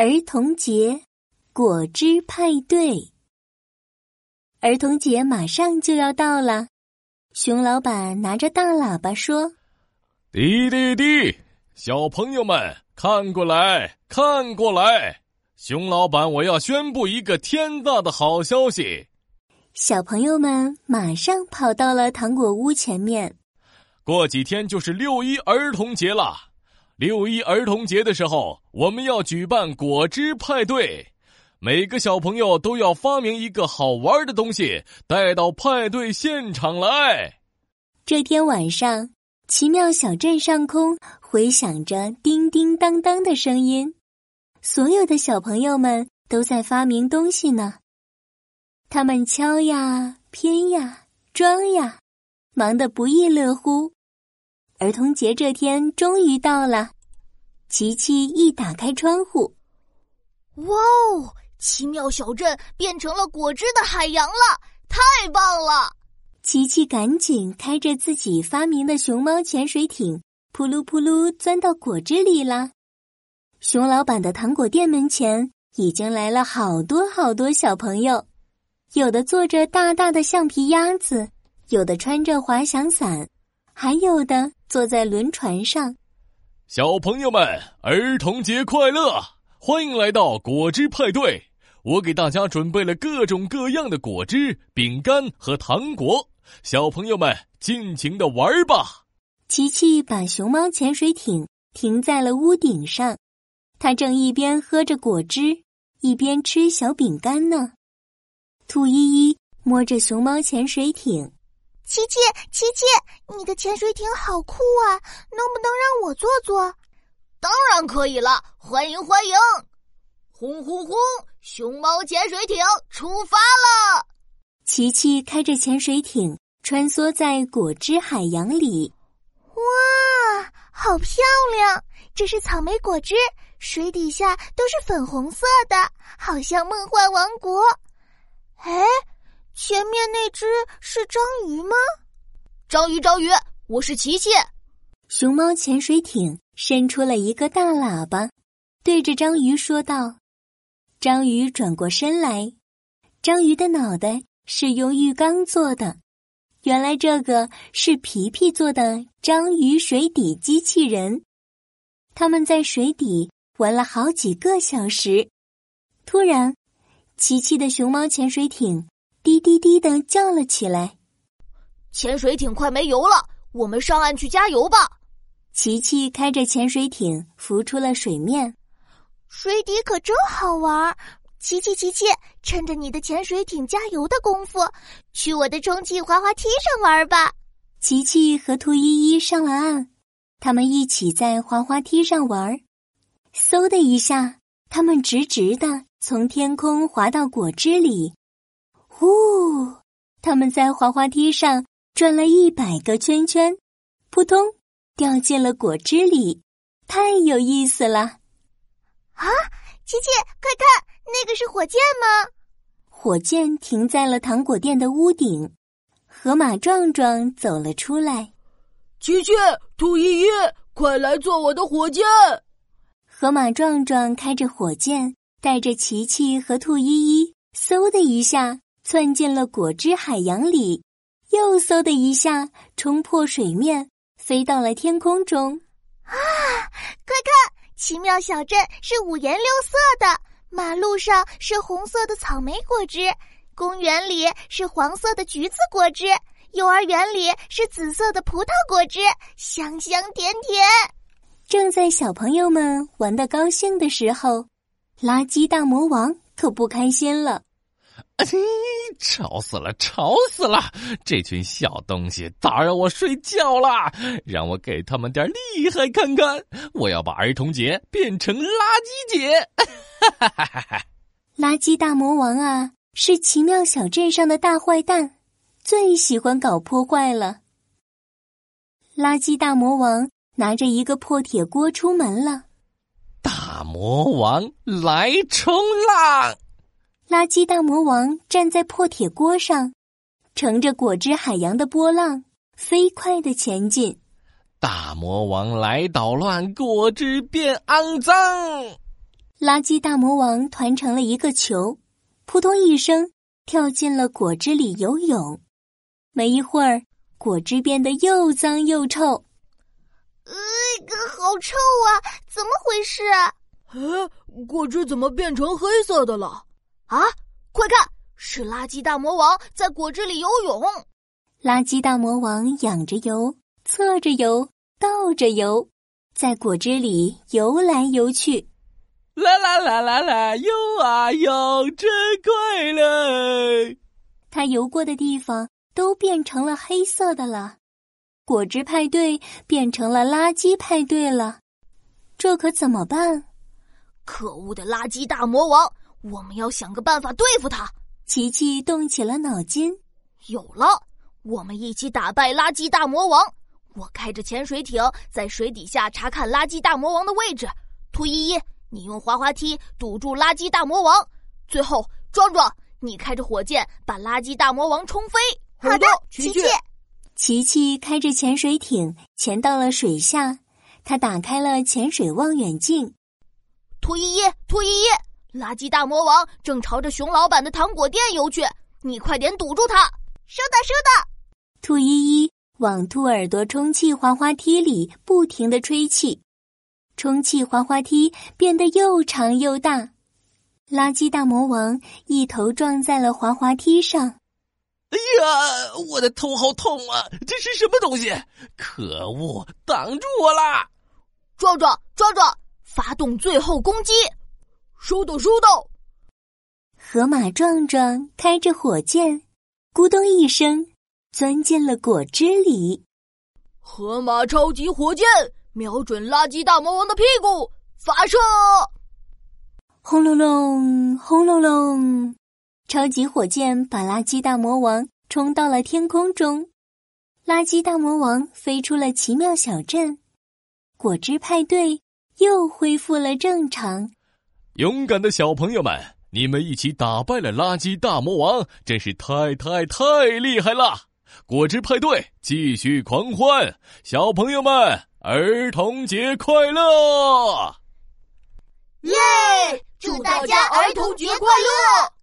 儿童节，果汁派对。儿童节马上就要到了，熊老板拿着大喇叭说：“滴滴滴，小朋友们看过来，看过来！熊老板，我要宣布一个天大的好消息！”小朋友们马上跑到了糖果屋前面。过几天就是六一儿童节了。六一儿童节的时候，我们要举办果汁派对，每个小朋友都要发明一个好玩的东西带到派对现场来。这天晚上，奇妙小镇上空回响着叮叮当当的声音，所有的小朋友们都在发明东西呢。他们敲呀、拼呀、装呀，忙得不亦乐乎。儿童节这天终于到了，琪琪一打开窗户，哇哦！奇妙小镇变成了果汁的海洋了，太棒了！琪琪赶紧开着自己发明的熊猫潜水艇，扑噜扑噜钻到果汁里了。熊老板的糖果店门前已经来了好多好多小朋友，有的坐着大大的橡皮鸭子，有的穿着滑翔伞。还有的坐在轮船上，小朋友们，儿童节快乐！欢迎来到果汁派对。我给大家准备了各种各样的果汁、饼干和糖果，小朋友们尽情的玩吧。琪琪把熊猫潜水艇停在了屋顶上，他正一边喝着果汁，一边吃小饼干呢。兔依依摸着熊猫潜水艇。琪琪，琪琪，你的潜水艇好酷啊！能不能让我坐坐？当然可以了，欢迎欢迎！轰轰轰！熊猫潜水艇出发了。琪琪开着潜水艇穿梭在果汁海洋里。哇，好漂亮！这是草莓果汁，水底下都是粉红色的，好像梦幻王国。哎。前面那只是章鱼吗？章鱼，章鱼，我是琪琪。熊猫潜水艇伸出了一个大喇叭，对着章鱼说道：“章鱼转过身来，章鱼的脑袋是用浴缸做的。原来这个是皮皮做的章鱼水底机器人。他们在水底玩了好几个小时。突然，琪琪的熊猫潜水艇。”滴滴滴的叫了起来，潜水艇快没油了，我们上岸去加油吧。琪琪开着潜水艇浮出了水面，水底可真好玩。琪琪，琪琪，趁着你的潜水艇加油的功夫，去我的充气滑滑梯上玩吧。琪琪和兔依依上了岸，他们一起在滑滑梯上玩。嗖的一下，他们直直的从天空滑到果汁里。呼！他们在滑滑梯上转了一百个圈圈，扑通掉进了果汁里，太有意思了！啊，琪琪，快看，那个是火箭吗？火箭停在了糖果店的屋顶，河马壮壮走了出来。琪琪，兔依依，快来坐我的火箭！河马壮壮开着火箭，带着琪琪和兔依依，嗖的一下。窜进了果汁海洋里，又嗖的一下冲破水面，飞到了天空中。啊！快看，奇妙小镇是五颜六色的，马路上是红色的草莓果汁，公园里是黄色的橘子果汁，幼儿园里是紫色的葡萄果汁，香香甜甜。正在小朋友们玩的高兴的时候，垃圾大魔王可不开心了。哎，吵死了，吵死了！这群小东西打扰我睡觉了，让我给他们点厉害看看！我要把儿童节变成垃圾节！哈哈哈哈垃圾大魔王啊，是奇妙小镇上的大坏蛋，最喜欢搞破坏了。垃圾大魔王拿着一个破铁锅出门了。大魔王来冲浪！垃圾大魔王站在破铁锅上，乘着果汁海洋的波浪，飞快的前进。大魔王来捣乱，果汁变肮脏。垃圾大魔王团成了一个球，扑通一声跳进了果汁里游泳。没一会儿，果汁变得又脏又臭。呃，好臭啊！怎么回事？哎，果汁怎么变成黑色的了？啊！快看，是垃圾大魔王在果汁里游泳。垃圾大魔王仰着游，侧着游，倒着游，在果汁里游来游去。啦啦啦啦啦，游啊游，真快乐！他游过的地方都变成了黑色的了，果汁派对变成了垃圾派对了，这可怎么办？可恶的垃圾大魔王，我们要想个办法对付他。琪琪动起了脑筋，有了，我们一起打败垃圾大魔王。我开着潜水艇在水底下查看垃圾大魔王的位置，兔依依。你用滑滑梯堵住垃圾大魔王，最后壮壮，你开着火箭把垃圾大魔王冲飞。好的，琪琪。琪琪开着潜水艇潜到了水下，他打开了潜水望远镜。兔依依，兔依依，垃圾大魔王正朝着熊老板的糖果店游去，你快点堵住他。收到，收到。兔依依往兔耳朵充气滑滑梯里不停的吹气。充气滑滑梯变得又长又大，垃圾大魔王一头撞在了滑滑梯上。哎呀，我的头好痛啊！这是什么东西？可恶，挡住我啦！壮壮，壮壮，发动最后攻击！收到，收到。河马壮壮开着火箭，咕咚一声钻进了果汁里。河马超级火箭。瞄准垃圾大魔王的屁股，发射！轰隆隆，轰隆隆！超级火箭把垃圾大魔王冲到了天空中，垃圾大魔王飞出了奇妙小镇，果汁派对又恢复了正常。勇敢的小朋友们，你们一起打败了垃圾大魔王，真是太太太厉害了！果汁派对继续狂欢，小朋友们。儿童节快乐！耶！祝大家儿童节快乐！